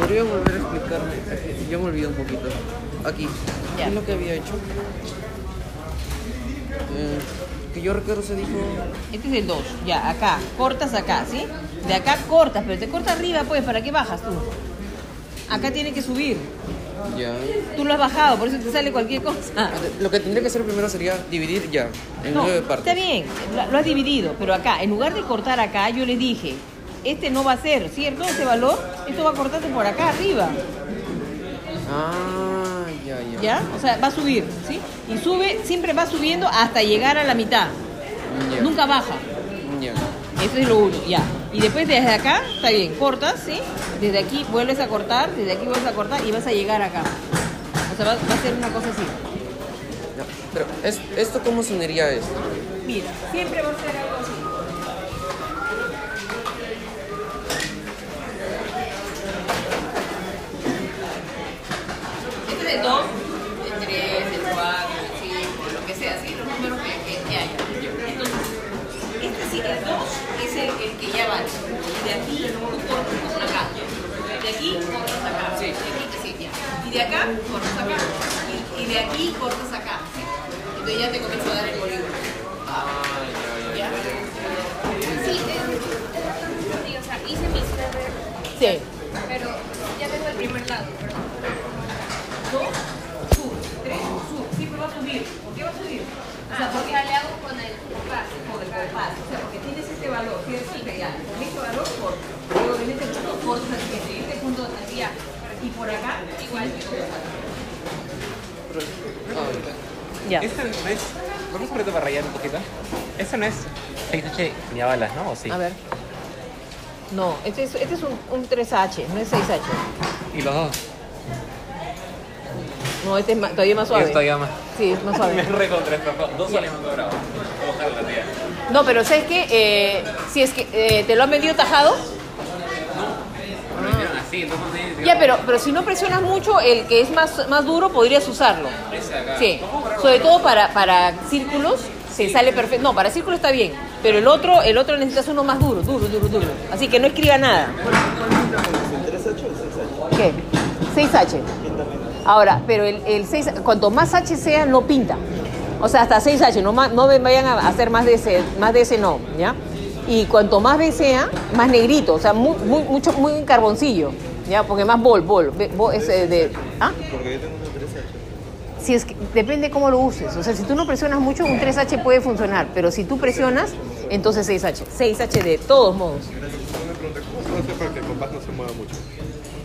¿Podría volver a explicarme? Yo me olvido un poquito. Aquí. ¿Qué es lo que había hecho? Eh, que yo recuerdo se dijo... Este es el 2. Ya, acá. Cortas acá, ¿sí? De acá cortas, pero te corta arriba, pues. ¿Para qué bajas tú? Acá tiene que subir. Ya. Tú lo has bajado, por eso te sale cualquier cosa. Lo que tendría que hacer primero sería dividir ya en No, nueve partes. está bien, lo has dividido, pero acá, en lugar de cortar acá, yo le dije, este no va a ser, ¿cierto? Ese valor, esto va a cortarte por acá arriba, Ah, ya, ya. ¿ya? O sea, va a subir, ¿sí? Y sube, siempre va subiendo hasta llegar a la mitad, nunca baja. Ya. Eso es lo uno, ya. Y después desde acá, está bien, cortas, ¿sí? Desde aquí vuelves a cortar, desde aquí vuelves a cortar y vas a llegar acá. O sea, va, va a ser una cosa así. Pero, es- ¿esto cómo se uniría a esto? Mira, siempre va a ser algo así. Este es el 2, el 3, el 4, el 5, lo que sea, ¿sí? los números que, que, que haya. Entonces, este sí, el 2 es el, el que ya vale. De aquí tú cortas por acá. De aquí cortas acá. Sí. De aquí, sí, ya. Y de acá cortas acá. Y, y de aquí cortas acá. ¿sí? Entonces ya te comienzo a dar el polígono. ¿Ya? Sí, es, o sea, hice mis Sí. pero ya tengo el primer lado, ¿verdad? Dos, sub, tres, sub. Siempre va a subir. ¿Por qué va a subir? O sea, Ah, porque le hago con el compás. con el compás. O sea, porque tienes este valor, ¿cierto? Que ya, con este valor corto. Luego en este punto cortas aquí, Y por acá, igual. Ya. Esta no es. Vamos a ponerlo para rayar un poquito. Esta no es 6H ni a balas, ¿no? ¿O sí? A ver. No, este es, este es un, un 3H, no es 6H. Y los dos. No, este es más- todavía más suave. más. Sí, es más Me suave. recontra Dos soles me han cobrado. Ojalá, tía. No, pero ¿sabes qué? Eh, si es que eh, te lo han vendido tajado, Me así, entonces me ya, pero, pero si no presionas mucho, el que es más, más duro podrías usarlo. Sí, sobre todo para, para círculos se sale perfecto. No, para círculos está bien, pero el otro, el otro necesitas uno más duro, duro, duro, duro. Así que no escriba nada. ¿Qué? 6H. Ahora, pero el, el 6, cuanto más H sea, no pinta. O sea, hasta 6H, no, más, no vayan a hacer más de ese, más de ese no, ¿ya? Y cuanto más B sea, más negrito, o sea, muy, muy, mucho, muy carboncillo, ¿ya? Porque más bol, bol, bol es eh, de... ¿Ah? Porque yo tengo un 3H. Si es que depende cómo lo uses. O sea, si tú no presionas mucho, un 3H puede funcionar. Pero si tú presionas, entonces 6H. 6H de todos modos. ¿cómo puedo hacer para que el compás no se mueva mucho?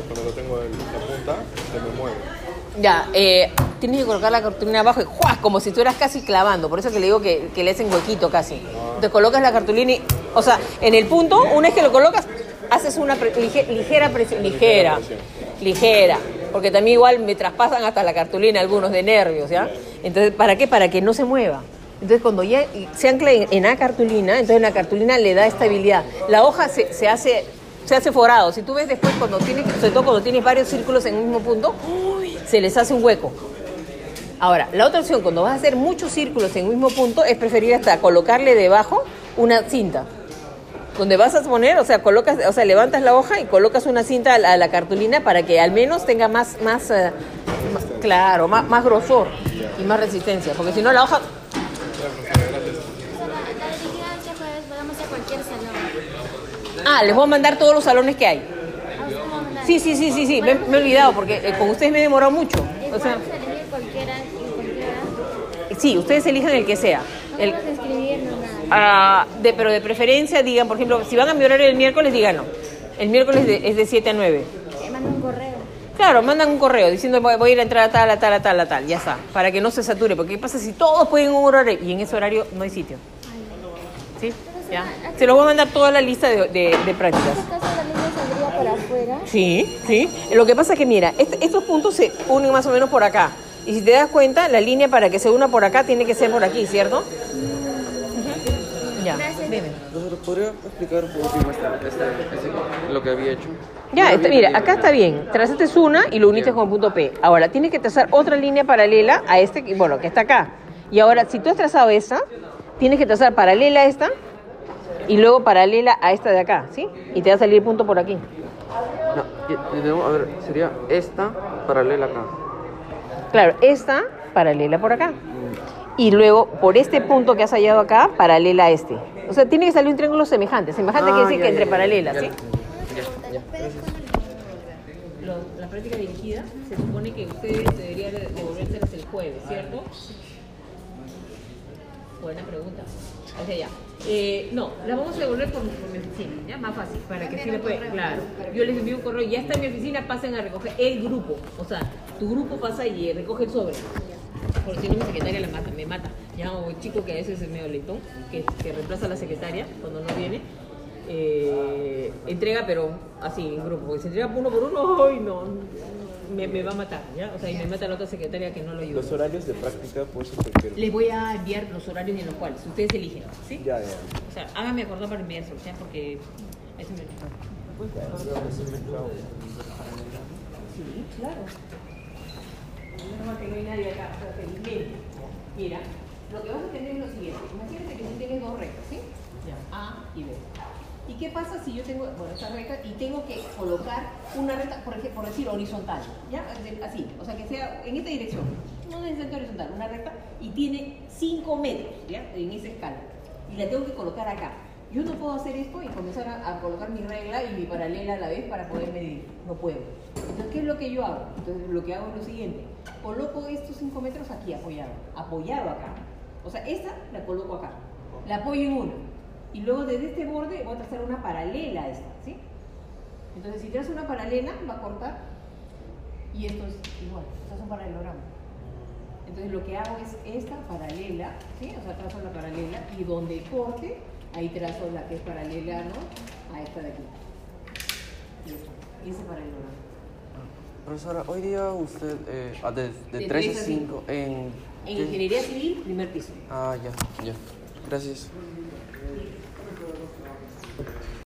Cuando lo tengo en la punta, se me mueve. Ya, eh, tienes que colocar la cartulina abajo y ¡juas! como si estuvieras casi clavando. Por eso que le digo que, que le hacen huequito casi. Te colocas la cartulina y, o sea, en el punto, una vez que lo colocas, haces una pre- lige- ligera presión, ligera, ligera. Porque también igual me traspasan hasta la cartulina algunos de nervios, ¿ya? Entonces, ¿para qué? Para que no se mueva. Entonces, cuando ya se ancla en, en la cartulina, entonces la cartulina le da estabilidad. La hoja se, se hace se hace forado. Si tú ves después cuando tienes, sobre todo cuando tienes varios círculos en un mismo punto. Se les hace un hueco. Ahora, la otra opción, cuando vas a hacer muchos círculos en un mismo punto, es preferir hasta colocarle debajo una cinta. Donde vas a poner, o sea, colocas, o sea, levantas la hoja y colocas una cinta a la, a la cartulina para que al menos tenga más, más, eh, más- claro, más, más grosor y más resistencia. Porque si no la hoja, ah, les voy a mandar todos los salones que hay. A usted vamos a mandar. Sí, sí, sí, sí, sí, me, me he olvidado porque eh, con ustedes me he demorado mucho. O sea, sí, ustedes elijan el que sea. No El- no. Ah, de, pero de preferencia digan, por ejemplo, si van a mi horario el miércoles, díganlo. El miércoles de- es de 7 a 9. Te mando un correo. Claro, mandan un correo diciendo voy, voy a ir a entrar a tal, a tal, a tal, a tal, ya está, para que no se sature, porque ¿qué pasa si todos pueden un horario y en ese horario no hay sitio? ¿Sí? ¿Ya? Se los voy a mandar toda la lista de, de- de prácticas. Para afuera. Sí, sí. Lo que pasa es que mira, est- estos puntos se unen más o menos por acá. Y si te das cuenta, la línea para que se una por acá tiene que ser por aquí, ¿cierto? Ya, Gracias. dime. ¿podría explicar esta- este- lo que había hecho? Ya, había mira, acá está bien. Trazaste una y lo uniste con el punto P. Ahora, tienes que trazar otra línea paralela a este, bueno, que está acá. Y ahora, si tú has trazado esta, tienes que trazar paralela a esta y luego paralela a esta de acá, ¿sí? Y te va a salir el punto por aquí. No, a ver, sería esta paralela acá. Claro, esta paralela por acá. Y luego, por este punto que has hallado acá, paralela a este. O sea, tiene que salir un triángulo semejante. Semejante Ah, quiere decir ya, que ya, entre ya, paralelas, ya, ¿sí? ya, ya. la práctica dirigida se supone que ustedes deberían de- devolvérselas el jueves, ¿cierto? Buena pregunta. O sea, ya. Eh, no, la vamos a devolver por, por mi oficina, ¿ya? Más fácil, para que sí le puede. Claro. Yo les envío un correo, ya está en mi oficina, pasen a recoger el grupo. O sea, tu grupo pasa y eh, recoge el sobre. Porque si no, mi secretaria la mata, me mata. Ya, el chico que a veces es medio lentón, que, que reemplaza a la secretaria cuando no viene. eh, entrega, pero así, en grupo. Porque si entrega uno por uno, ¡ay, no! Me, me va a matar, ¿ya? O sea, y me mata la otra secretaria que no lo ayuda. Los horarios de práctica, por eso prefiero. Les voy a enviar los horarios en los cuales ustedes eligen, ¿sí? Ya, ya. O sea, háganme acordar para enviárselos, ¿ya? Porque eso me... Sí, claro. Normal que no hay nadie acá, o sea, felizmente. Mira, lo que vas a tener es lo siguiente. Imagínate que tú tienes dos rectas, ¿sí? A y B. ¿Y qué pasa si yo tengo, bueno, esta recta y tengo que colocar una recta, por, ejemplo, por decir, horizontal? ¿Ya? Así, o sea, que sea en esta dirección. No necesariamente horizontal, una recta y tiene 5 metros, ¿ya? En esa escala. Y la tengo que colocar acá. Yo no puedo hacer esto y comenzar a, a colocar mi regla y mi paralela a la vez para poder medir. No puedo. Entonces, ¿qué es lo que yo hago? Entonces, lo que hago es lo siguiente. Coloco estos 5 metros aquí apoyado. Apoyado acá. O sea, esta la coloco acá. La apoyo en una. Y luego desde este borde voy a trazar una paralela a esta, ¿sí? Entonces, si trazo una paralela, va a cortar. Y esto es igual. Estas son paralelogramas. Entonces lo que hago es esta paralela, ¿sí? O sea, trazo la paralela y donde corte, ahí trazo la que es paralela, ¿no? A esta de aquí. Y esta. Y ese paralelograma. Profesora, hoy día usted, eh, ah, de, de, De 3 tres a a 5 en... En ¿qué? ingeniería civil, primer piso. Ah, ya, ya. Gracias.